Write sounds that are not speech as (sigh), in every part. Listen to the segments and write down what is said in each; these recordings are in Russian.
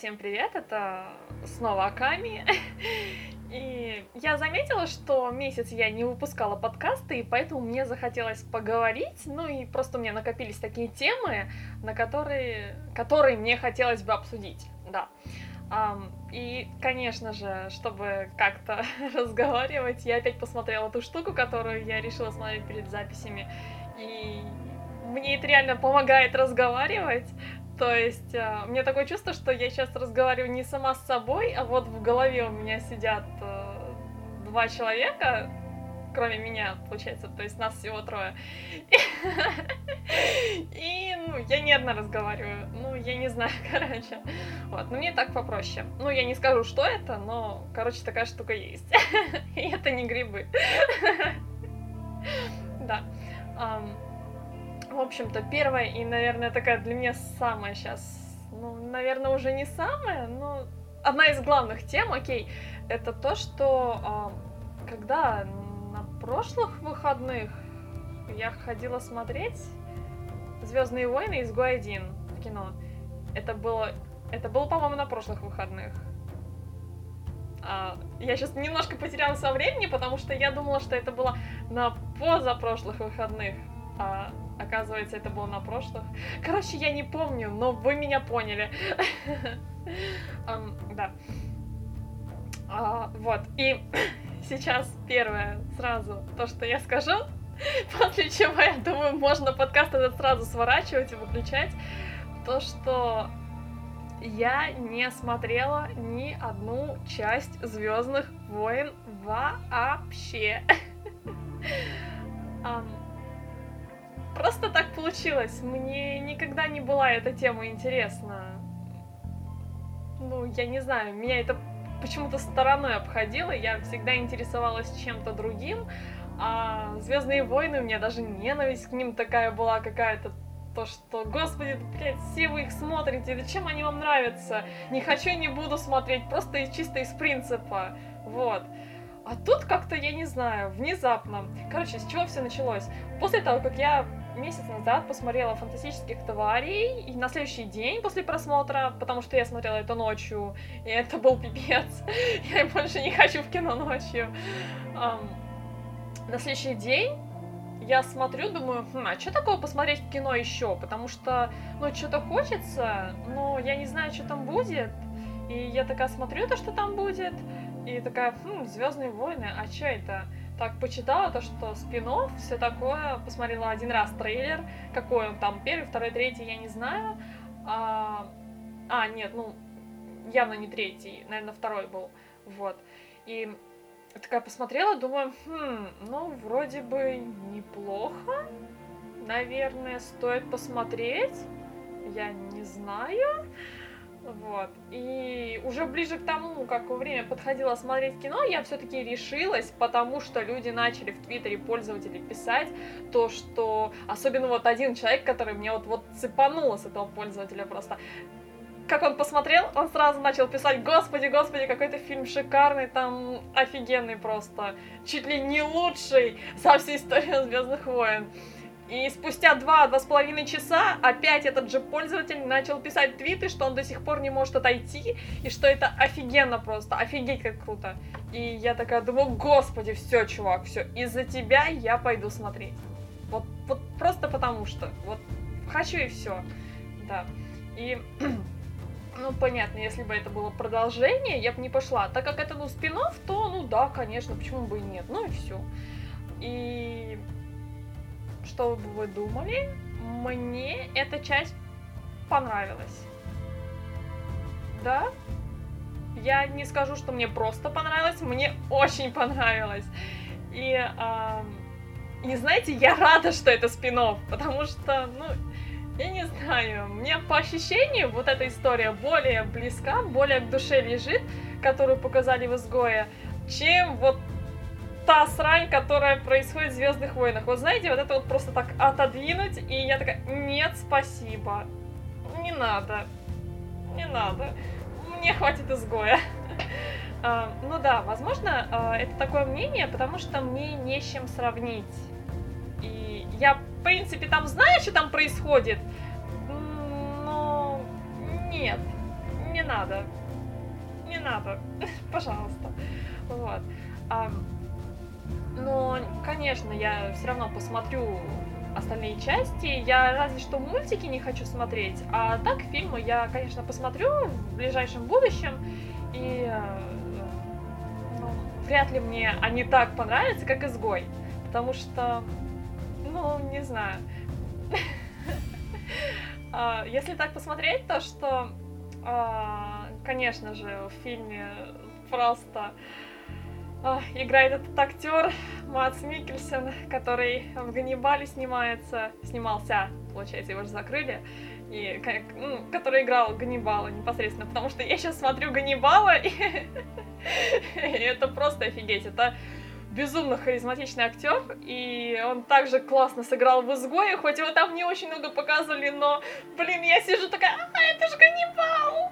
Всем привет, это снова Аками. (laughs) И я заметила, что месяц я не выпускала подкасты, и поэтому мне захотелось поговорить, ну и просто у меня накопились такие темы, на которые, которые мне хотелось бы обсудить, да. Um, и, конечно же, чтобы как-то (laughs) разговаривать, я опять посмотрела ту штуку, которую я решила смотреть перед записями, и мне это реально помогает разговаривать, то есть uh, у меня такое чувство, что я сейчас разговариваю не сама с собой, а вот в голове у меня сидят uh, два человека, кроме меня, получается, то есть нас всего трое. И, ну, я не одна разговариваю, ну, я не знаю, (laughs) короче. Вот, ну, мне так попроще. Ну, я не скажу, что это, но, короче, такая штука есть. (laughs) И это не грибы. (laughs) Да. В общем-то, первая и, наверное, такая для меня самая сейчас, ну, наверное, уже не самая, но одна из главных тем, окей, это то, что когда на прошлых выходных я ходила смотреть Звездные войны из Гуайдин в кино. Это было, это было, по-моему, на прошлых выходных. А, я сейчас немножко потеряла со времени, потому что я думала, что это было на позапрошлых выходных. А оказывается, это было на прошлых. Короче, я не помню, но вы меня поняли. (laughs) Да. А, вот. И (coughs) сейчас первое сразу то, что я скажу, (laughs) после чего, я думаю, можно подкаст этот сразу сворачивать и выключать, то, что я не смотрела ни одну часть Звездных войн вообще. (laughs) Просто так получилось. Мне никогда не была эта тема интересна. Ну, я не знаю, меня это почему-то стороной обходило. Я всегда интересовалась чем-то другим. А Звездные войны, у меня даже ненависть к ним такая была какая-то то, что, господи, блядь, все вы их смотрите, зачем они вам нравятся? Не хочу, не буду смотреть, просто и чисто из принципа, вот. А тут как-то, я не знаю, внезапно. Короче, с чего все началось? После того, как я месяц назад посмотрела «Фантастических тварей», и на следующий день после просмотра, потому что я смотрела это ночью, и это был пипец, (laughs) я больше не хочу в кино ночью. Um, на следующий день я смотрю, думаю, хм, а что такого посмотреть в кино еще? Потому что, ну, что-то хочется, но я не знаю, что там будет. И я такая смотрю то, что там будет, и такая, хм, Звездные войны, а что это? Так, почитала то, что спин все такое, посмотрела один раз трейлер, какой он там, первый, второй, третий, я не знаю. А, а нет, ну, явно не третий, наверное, второй был, вот. И такая посмотрела, думаю, хм, ну, вроде бы неплохо. Наверное, стоит посмотреть. Я не знаю. Вот. И уже ближе к тому, как время подходило смотреть кино, я все-таки решилась, потому что люди начали в Твиттере пользователи писать то, что... Особенно вот один человек, который мне вот, вот цепанул с этого пользователя просто как он посмотрел, он сразу начал писать, господи, господи, какой-то фильм шикарный, там офигенный просто, чуть ли не лучший со всей истории Звездных войн. И спустя два-два с половиной часа опять этот же пользователь начал писать твиты, что он до сих пор не может отойти, и что это офигенно просто, офигеть как круто. И я такая думаю, господи, все, чувак, все, из-за тебя я пойду смотреть. Вот, вот просто потому что, вот хочу и все, да. И (clears throat) Ну, понятно, если бы это было продолжение, я бы не пошла. Так как это, ну, спин то, ну да, конечно, почему бы и нет. Ну и все. И что бы вы думали? Мне эта часть понравилась. Да? Я не скажу, что мне просто понравилось, мне очень понравилось. И, э, и знаете, я рада, что это спин потому что, ну, я не знаю, мне по ощущению вот эта история более близка, более к душе лежит, которую показали в «Изгое», чем вот та срань, которая происходит в Звездных войнах. Вот знаете, вот это вот просто так отодвинуть, и я такая, нет, спасибо, не надо, не надо, мне хватит изгоя. Uh, (laughs) ну да, возможно, uh, это такое мнение, потому что мне не с чем сравнить. И я в принципе, там знаю, что там происходит, но нет, не надо. Не надо. (laughs) Пожалуйста. Вот. А, но, конечно, я все равно посмотрю остальные части. Я разве что мультики не хочу смотреть, а так фильмы я, конечно, посмотрю в ближайшем будущем. И э, ну, вряд ли мне они так понравятся, как «Изгой». Потому что, ну, не знаю. (laughs) А, если так посмотреть, то что, а, конечно же, в фильме просто играет этот актер Мац Микельсон, который в Ганнибале снимается, снимался, получается, его же закрыли, и ну, который играл Ганнибала непосредственно, потому что я сейчас смотрю Ганнибала, и, и (laughs) это просто офигеть, это безумно харизматичный актер, и он также классно сыграл в «Изгое», хоть его там не очень много показывали, но, блин, я сижу такая, а, это же Ганнибал!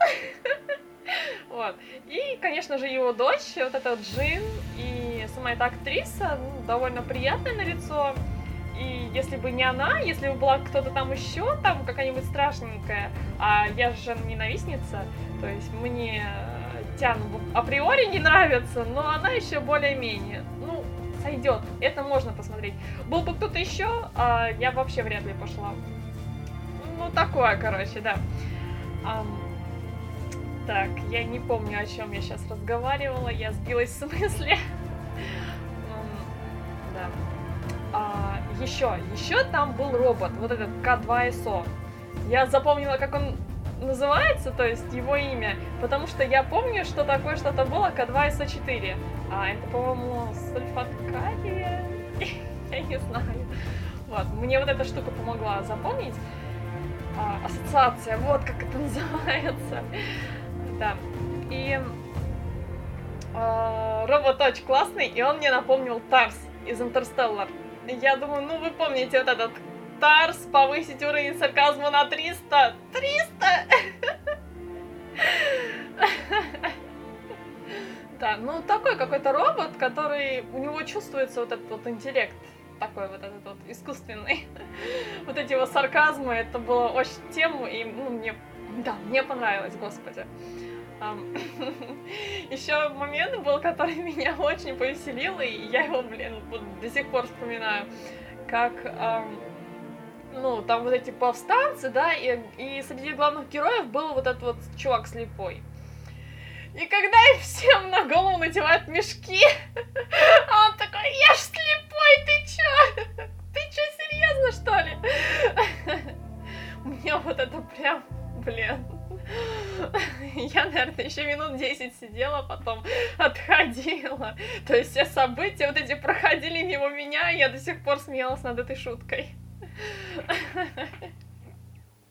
(laughs) (laughs) Вот. И, конечно же, его дочь, вот эта Джин, и сама эта актриса, ну, довольно приятная на лицо. И если бы не она, если бы была кто-то там еще, там какая-нибудь страшненькая, а я же ненавистница, то есть мне Тян априори не нравится, но она еще более-менее. Ну, сойдет. Это можно посмотреть. Был бы кто-то еще, а я вообще вряд ли пошла. Ну, такое, короче, да. Um, так, я не помню, о чем я сейчас разговаривала. Я сбилась с (laughs) мысли. да. А, еще, еще там был робот, вот этот К2СО. Я запомнила, как он называется, то есть его имя, потому что я помню, что такое что-то было К2СО4. А это, по-моему, сульфаткария? (laughs) я не знаю. Вот, мне вот эта штука помогла запомнить. А, ассоциация, вот как это (laughs) называется. Да. И э, робот очень классный, и он мне напомнил Тарс из Интерстеллар. Я думаю, ну вы помните вот этот Тарс, повысить уровень сарказма на 300. 300! (laughs) Да, ну такой какой-то робот, который, у него чувствуется вот этот вот интеллект, такой вот этот вот искусственный. (laughs) Вот эти его сарказмы, это было очень тему, и ну, мне, да, мне понравилось, господи. (laughs) Еще момент был, который (laughs) меня очень повеселил, и я его, блин, до сих пор вспоминаю, как ну, там вот эти повстанцы, да, и, и среди главных героев был вот этот вот чувак слепой. И когда им всем на голову надевают мешки, (laughs) он такой, я ж слепой, ты чё? Ты чё, серьезно, что ли? Мне вот это прям, блин. (laughs) Я, наверное, еще минут 10 сидела, потом отходила. То есть все события вот эти проходили мимо меня, и я до сих пор смеялась над этой шуткой.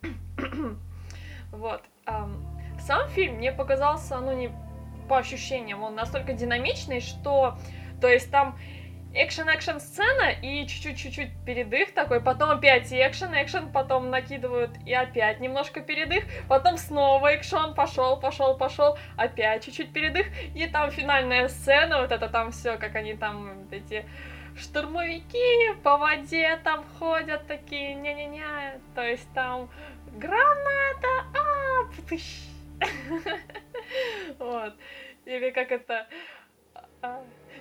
(coughs) Вот. Сам фильм мне показался, ну, не по ощущениям, он настолько динамичный, что, то есть там экшен-экшен сцена и чуть-чуть-чуть передых такой, потом опять экшен, экшен, потом накидывают и опять немножко передых, потом снова экшен, пошел, пошел, пошел, опять чуть-чуть передых, и там финальная сцена, вот это там все, как они там вот эти штурмовики по воде там ходят такие, не-не-не, то есть там граната, а. (laughs) Вот. Или как это...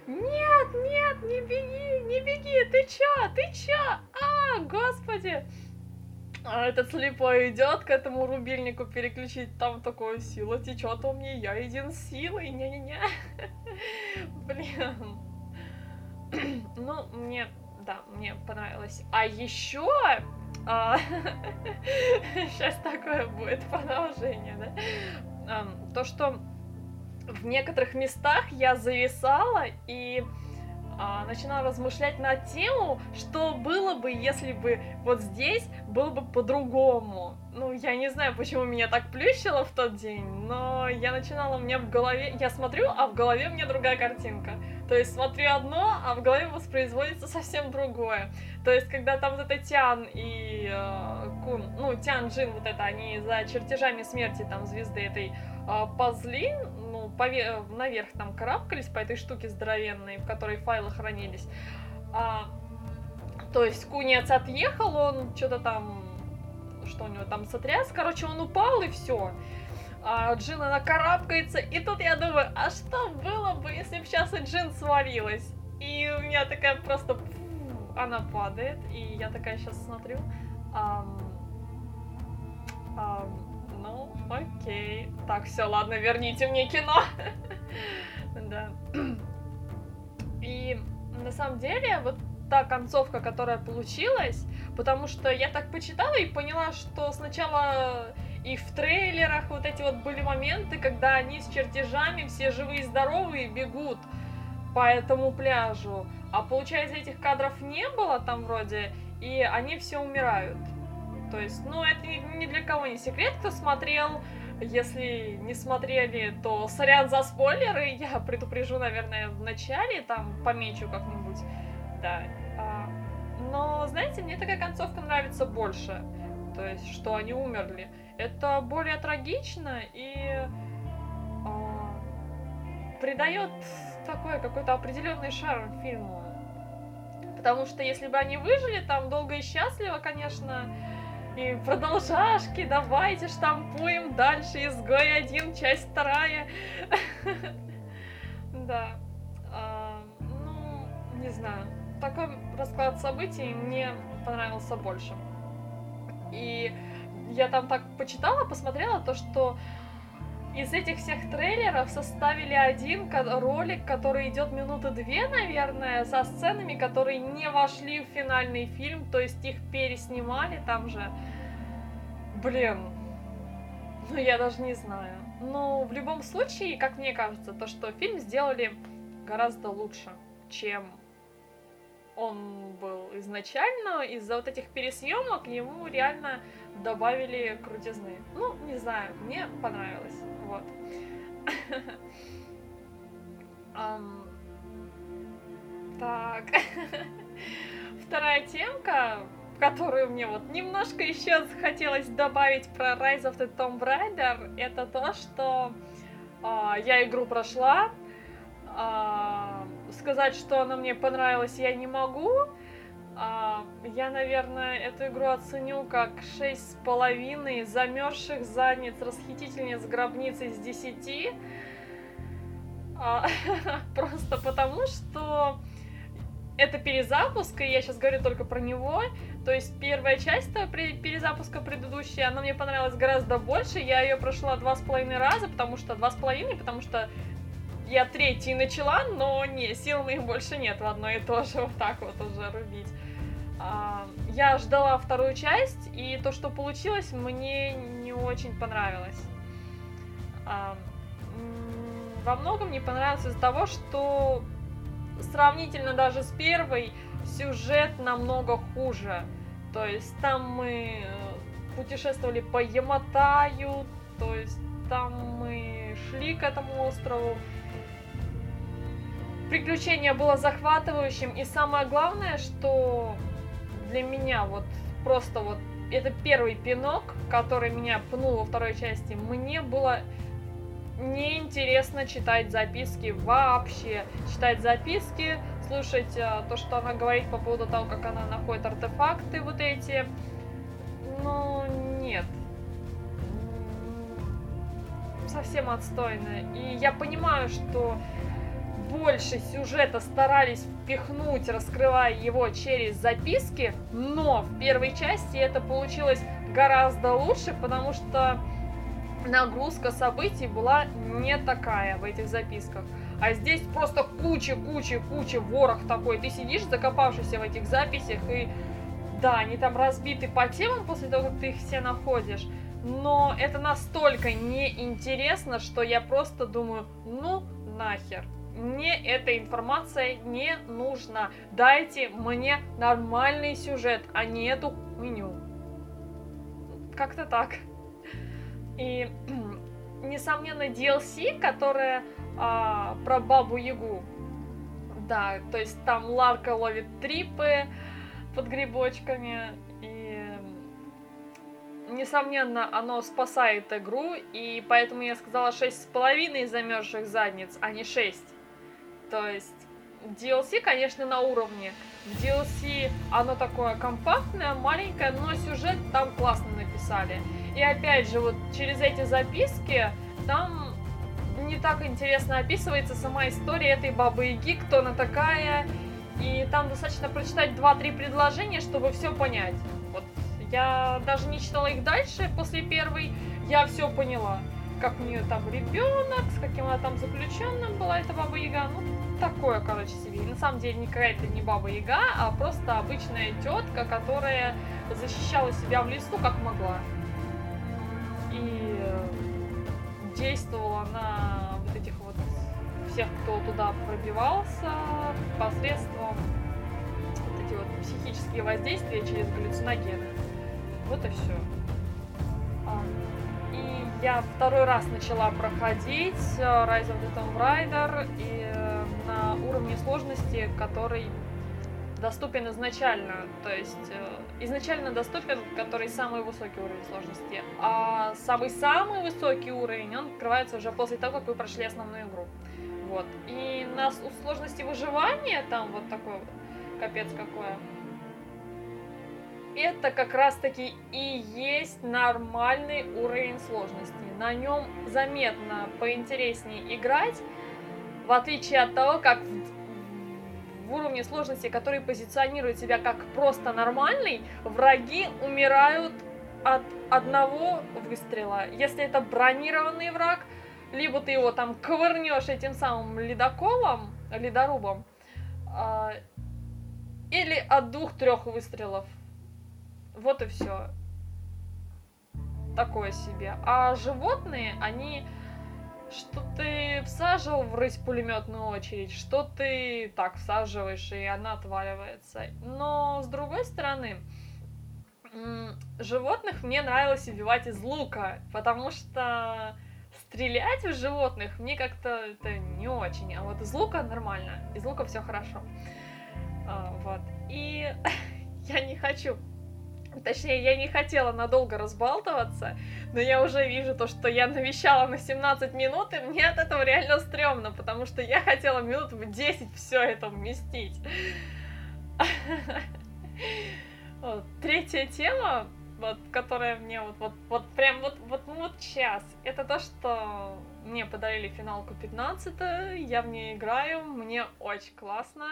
А, нет, нет, не беги, не беги, ты чё, ты чё? А, господи! А этот слепой идет к этому рубильнику переключить, там такое сила течет у меня, я един силой, не-не-не. (laughs) Блин. (clears throat) Ну, мне, да, мне понравилось. А еще а, (laughs) сейчас такое будет (laughs) продолжение, да? То, что в некоторых местах я зависала и а, начинала размышлять на тему, что было бы, если бы вот здесь было бы по-другому. Ну, я не знаю, почему меня так плющило в тот день, но я начинала, у меня в голове, я смотрю, а в голове у меня другая картинка. То есть смотрю одно, а в голове воспроизводится совсем другое. То есть, когда там вот это Тян и э, Кун, ну, Тян Джин, вот это, они за чертежами смерти там звезды этой э, позли, ну, пове- наверх там карабкались по этой штуке здоровенной, в которой файлы хранились. А, то есть Кунец отъехал, он что-то там, что у него там сотряс, короче, он упал и все. а Джин, она карабкается, и тут я думаю, а что было бы, если бы сейчас и Джин свалилась? И у меня такая просто... Она падает, и я такая сейчас смотрю. Ам, ам, окей. Так, все, ладно, верните мне кино. (laughs) Да. И на самом деле, вот та концовка, которая получилась, потому что я так почитала и поняла, что сначала и в трейлерах вот эти вот были моменты, когда они с чертежами все живые и здоровые бегут по этому пляжу. А получается, этих кадров не было там вроде, и они все умирают. То есть, ну, это ни для кого не секрет, кто смотрел. Если не смотрели, то сорян за спойлеры. (laughs) Я предупрежу, наверное, в начале, там помечу как-нибудь. Да. А, но, знаете, мне такая концовка нравится больше. То есть, что они умерли. Это более трагично и а, придает такой какой-то определенный шарм фильму. Потому что если бы они выжили там долго и счастливо, конечно, и продолжашки, давайте штампуем дальше, изгой один, часть вторая. (laughs) Да. А, ну, не знаю. Такой расклад событий мне понравился больше. И я там так почитала, посмотрела то, что из этих всех трейлеров составили один ролик, который идет минуты две, наверное, со сценами, которые не вошли в финальный фильм, то есть их переснимали там же. Блин, ну я даже не знаю. Но в любом случае, как мне кажется, то, что фильм сделали гораздо лучше, чем он был изначально. Из-за вот этих пересъемок ему реально добавили крутизны. Ну, не знаю, мне понравилось. Вот. (laughs) Так. (laughs) Вторая темка, которую мне вот немножко еще захотелось добавить про Rise of the Tomb Raider, это то, что а, я игру прошла. А, сказать, что она мне понравилась, я не могу. А, я, наверное, эту игру оценю как шесть с половиной замерзших задниц расхитительниц гробниц из десяти. А, (laughs) просто потому, что это перезапуск, и я сейчас говорю только про него. То есть первая часть перезапуска предыдущая, она мне понравилась гораздо больше. Я ее прошла два с половиной раза, потому что два с половиной, потому что я третий начала, но не, сил моих больше нет в одно и то же вот так вот уже рубить. А, я ждала вторую часть, и то, что получилось, мне не очень понравилось. А, во многом не понравилось из-за того, что сравнительно даже с первой сюжет намного хуже. То есть там мы э, путешествовали по Яматаю, то есть там мы шли к этому острову. Приключение было захватывающим, и самое главное, что для меня вот просто вот это первый пинок, который меня пнул во второй части. Мне было неинтересно читать записки вообще. Читать записки, слушать а, то, что она говорит по поводу того, как она находит артефакты вот эти. Ну, нет. Совсем отстойно. И я понимаю, что больше сюжета старались впихнуть, раскрывая его через записки, но в первой части это получилось гораздо лучше, потому что нагрузка событий была не такая в этих записках. А здесь просто куча, куча, куча, ворох такой. Ты сидишь, закопавшийся в этих записях, и да, они там разбиты по темам после того, как ты их все находишь. Но это настолько неинтересно, что я просто думаю, ну нахер мне эта информация не нужна. Дайте мне нормальный сюжет, а не эту меню. Как-то так. И, (clears throat) несомненно, DLC, которая а, про Бабу Ягу. Да, то есть там Ларка ловит трипы под грибочками. И, несомненно, оно спасает игру. И поэтому я сказала 6,5 замерзших задниц, а не 6. То есть DLC, конечно, на уровне. В DLC оно такое компактное, маленькое, но сюжет там классно написали. И опять же, вот через эти записки там не так интересно описывается сама история этой бабы Яги, кто она такая. И там достаточно прочитать 2-3 предложения, чтобы все понять. Вот я даже не читала их дальше после первой, я все поняла. Как у нее там ребенок, с каким она там заключенным была эта баба Яга. Ну, такое, короче, себе. И на самом деле не какая-то не баба Яга, а просто обычная тетка, которая защищала себя в лесу как могла. И действовала на вот этих вот всех, кто туда пробивался, посредством вот эти вот психические воздействия через галлюциногены. Вот и все. Я второй раз начала проходить э, Rise of the Tomb Raider и э, на уровне сложности, который доступен изначально, то есть э, изначально доступен, который самый высокий уровень сложности, а самый-самый высокий уровень, он открывается уже после того, как вы прошли основную игру. Вот. И на сложности выживания, там вот такой вот, капец какое, это как раз-таки и есть нормальный уровень сложности. На нем заметно поинтереснее играть, в отличие от того, как в уровне сложности, который позиционирует себя как просто нормальный, враги умирают от одного выстрела. Если это бронированный враг, либо ты его там ковырнешь этим самым ледоколом, ледорубом, э, или от двух-трех выстрелов. Вот и все. Такое себе. А животные, они что ты всаживал в рысь пулеметную очередь, что ты так всаживаешь, и она отваливается. Но с другой стороны, животных мне нравилось убивать из лука, потому что стрелять в животных мне как-то это не очень, а вот из лука нормально, из лука все хорошо. А, вот. И (laughs) я не хочу Точнее, я не хотела надолго разбалтываться, но я уже вижу то, что я навещала на 17 минут, и мне от этого реально стрёмно, потому что я хотела минут в 10 все это вместить. Третья тема, вот, которая мне вот, вот, вот прям вот, вот, ну, вот час, это то, что мне подарили финалку 15 я в ней играю, мне очень классно.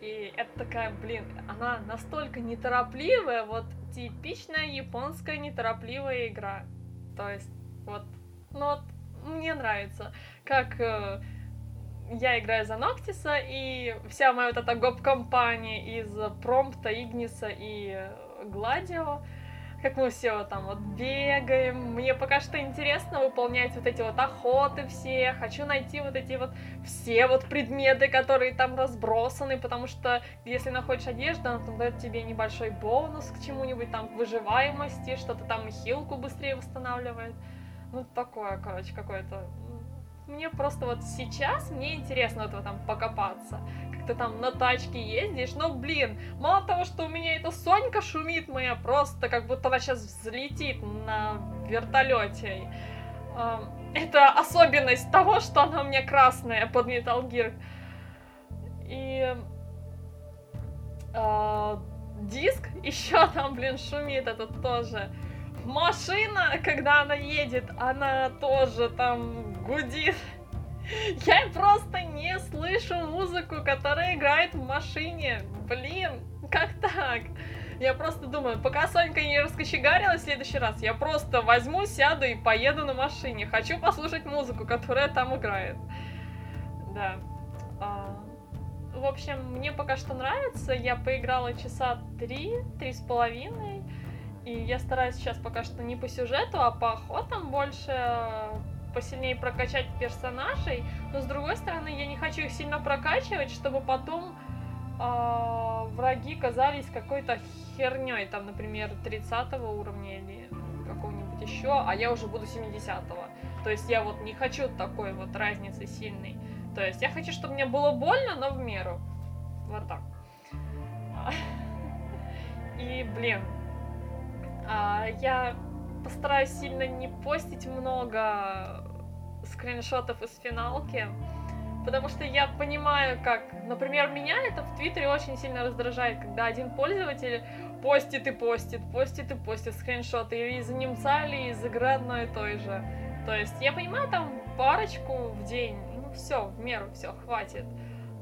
И это такая, блин, она настолько неторопливая, вот типичная японская неторопливая игра. То есть, вот, ну вот, мне нравится, как э, я играю за Ноктиса, и вся моя вот эта гоп-компания из Промпта, Игниса и Гладио, как мы все там вот бегаем. Мне пока что интересно выполнять вот эти вот охоты все. Хочу найти вот эти вот все вот предметы, которые там разбросаны, потому что если находишь одежду, она там дает тебе небольшой бонус к чему-нибудь там, к выживаемости, что-то там хилку быстрее восстанавливает. Ну, такое, короче, какое-то мне просто вот сейчас, мне интересно этого там покопаться. Как ты там на тачке ездишь, но, блин, мало того, что у меня эта Сонька шумит моя, просто как будто она сейчас взлетит на вертолете. Это особенность того, что она у меня красная под Metal Gear. И э, диск еще там, блин, шумит этот тоже машина, когда она едет, она тоже там гудит. Я просто не слышу музыку, которая играет в машине. Блин, как так? Я просто думаю, пока Сонька не раскочегарилась в следующий раз, я просто возьму, сяду и поеду на машине. Хочу послушать музыку, которая там играет. Да. А, в общем, мне пока что нравится. Я поиграла часа три, три с половиной. И я стараюсь сейчас пока что не по сюжету, а по охотам больше посильнее прокачать персонажей, но с другой стороны, я не хочу их сильно прокачивать, чтобы потом э, враги казались какой-то херней, там, например, 30 уровня или какого-нибудь еще, а я уже буду 70-го. То есть я вот не хочу такой вот разницы сильной. То есть я хочу, чтобы мне было больно, но в меру. Вот так. (laughs) И, блин, а, я постараюсь сильно не постить много скриншотов из финалки, потому что я понимаю, как, например, меня это в Твиттере очень сильно раздражает, когда один пользователь постит и постит, постит и постит скриншоты из немца или из игры одной и той же. То есть я понимаю, там парочку в день, ну все, в меру, все, хватит.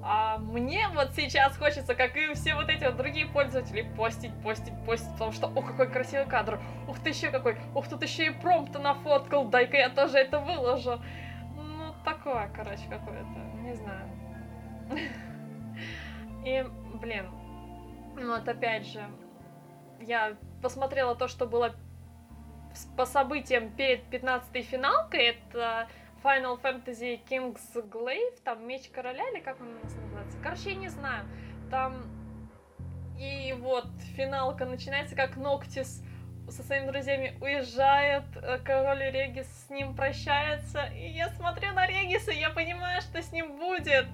А мне вот сейчас хочется, как и все вот эти вот другие пользователи, постить, постить, постить, потому что, о, какой красивый кадр, ух ты еще какой, ух, тут еще и промпта нафоткал, дай-ка я тоже это выложу. Ну, такое, короче, какое-то, не знаю. И, блин, вот опять же, я посмотрела то, что было по событиям перед 15-й финалкой, это Final Fantasy King's Glaive, там Меч Короля, или как он у нас называется? Короче, я не знаю. Там и вот финалка начинается, как Ноктис со своими друзьями уезжает, э, король Регис с ним прощается, и я смотрю на Региса, я понимаю, что с ним будет.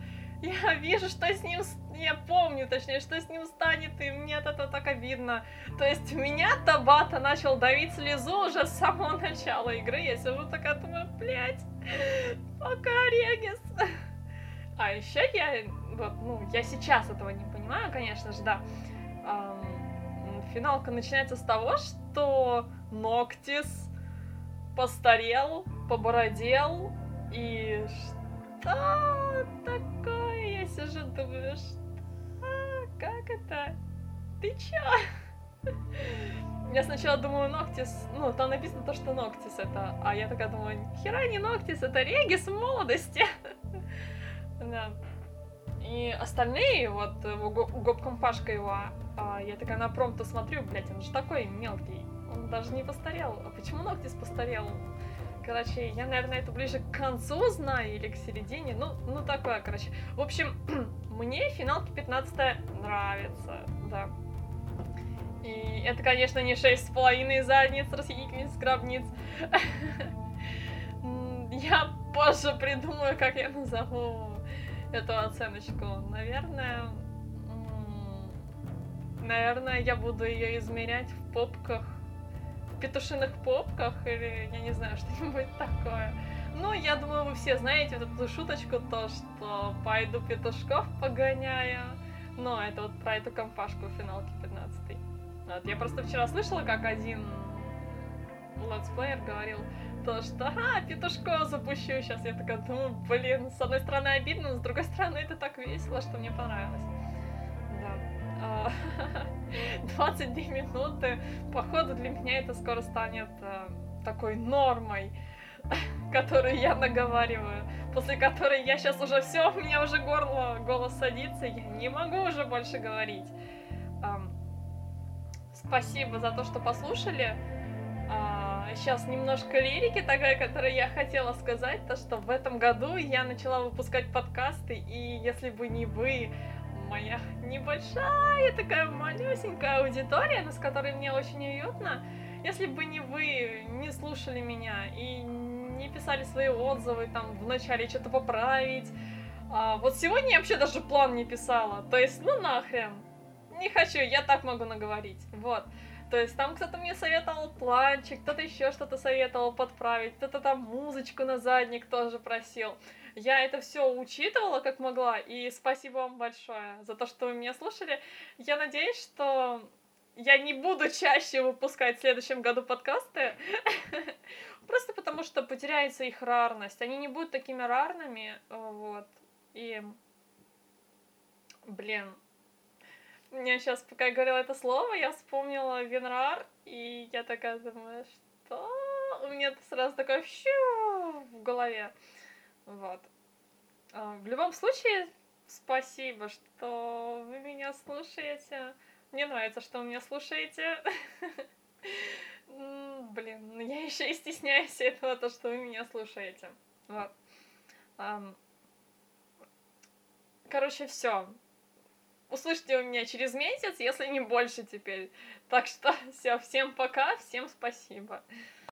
Я (laughs) вижу, что с ним я помню, точнее, что с ним станет, и мне от этого так обидно. То есть меня Табата начал давить слезу уже с самого (laughs) начала игры. Я сижу такая, думаю, блядь, пока, Регис. А еще я, вот, ну, я сейчас этого не понимаю, конечно же, да. Эм, финалка начинается с того, что Ноктис постарел, побородел, и что такое? Я сижу, думаю, что как это? Ты чё? Я сначала думаю, Ноктис, ну, там написано то, что Ноктис это, а я такая думаю, хера не Ноктис, это Регис молодости. (laughs) Да. И остальные, вот, гоп-компашка его, а, я такая на промпту смотрю, блядь, он же такой мелкий, он даже не постарел. А почему Ноктис постарел? Короче, я, наверное, это ближе к концу знаю или к середине. Ну, ну такое, короче. В общем, (clears throat) мне финалки 15 нравится, да. И это, конечно, не шесть с половиной задниц, расхитительниц, гробниц. Я позже придумаю, как я назову эту оценочку. Наверное, наверное, я буду ее измерять в попках петушиных попках или, я не знаю, (laughs) что-нибудь такое. Ну, я думаю, вы все знаете вот эту шуточку, то, что пойду петушков погоняю. Но это вот про эту компашку в финалке 15 вот, Я просто вчера слышала, как один летсплеер говорил, то, что «А, петушков запущу сейчас». Я такая думаю, блин, с одной стороны обидно, но с другой стороны это так весело, что мне понравилось. 22 (laughs) минуты. Походу для меня это скоро станет э, такой нормой, (laughs) которую я наговариваю, после которой я сейчас уже все, у меня уже горло, голос садится, я не могу уже больше говорить. Спасибо за то, что послушали. Сейчас а, немножко лирики такая, которую я хотела сказать, то что в этом году я начала выпускать подкасты, и если бы не вы, моя небольшая такая малюсенькая аудитория, но с которой мне очень уютно. Если бы не вы, не слушали меня и не писали свои отзывы, там, вначале что-то поправить. А, вот сегодня я вообще даже план не писала. То есть, ну нахрен. Не хочу, я так могу наговорить. Вот. То есть там кто-то мне советовал планчик, кто-то еще что-то советовал подправить, кто-то там музычку на задник тоже просил. Я это все учитывала как могла, и спасибо вам большое за то, что вы меня слушали. Я надеюсь, что я не буду чаще выпускать в следующем году подкасты, (laughs) просто потому что потеряется их рарность. Они не будут такими рарными, вот. И, блин, мне сейчас, пока я говорила это слово, я вспомнила Винрар, и я такая думаю, что? У меня сразу такое щу в голове. Вот. А, в любом случае, спасибо, что вы меня слушаете. Мне нравится, что вы меня слушаете. Блин, ну я еще и стесняюсь этого, то, что вы меня слушаете. Вот. Короче, все. Услышите у меня через месяц, если не больше теперь. Так что (laughs) все, всем пока, всем спасибо.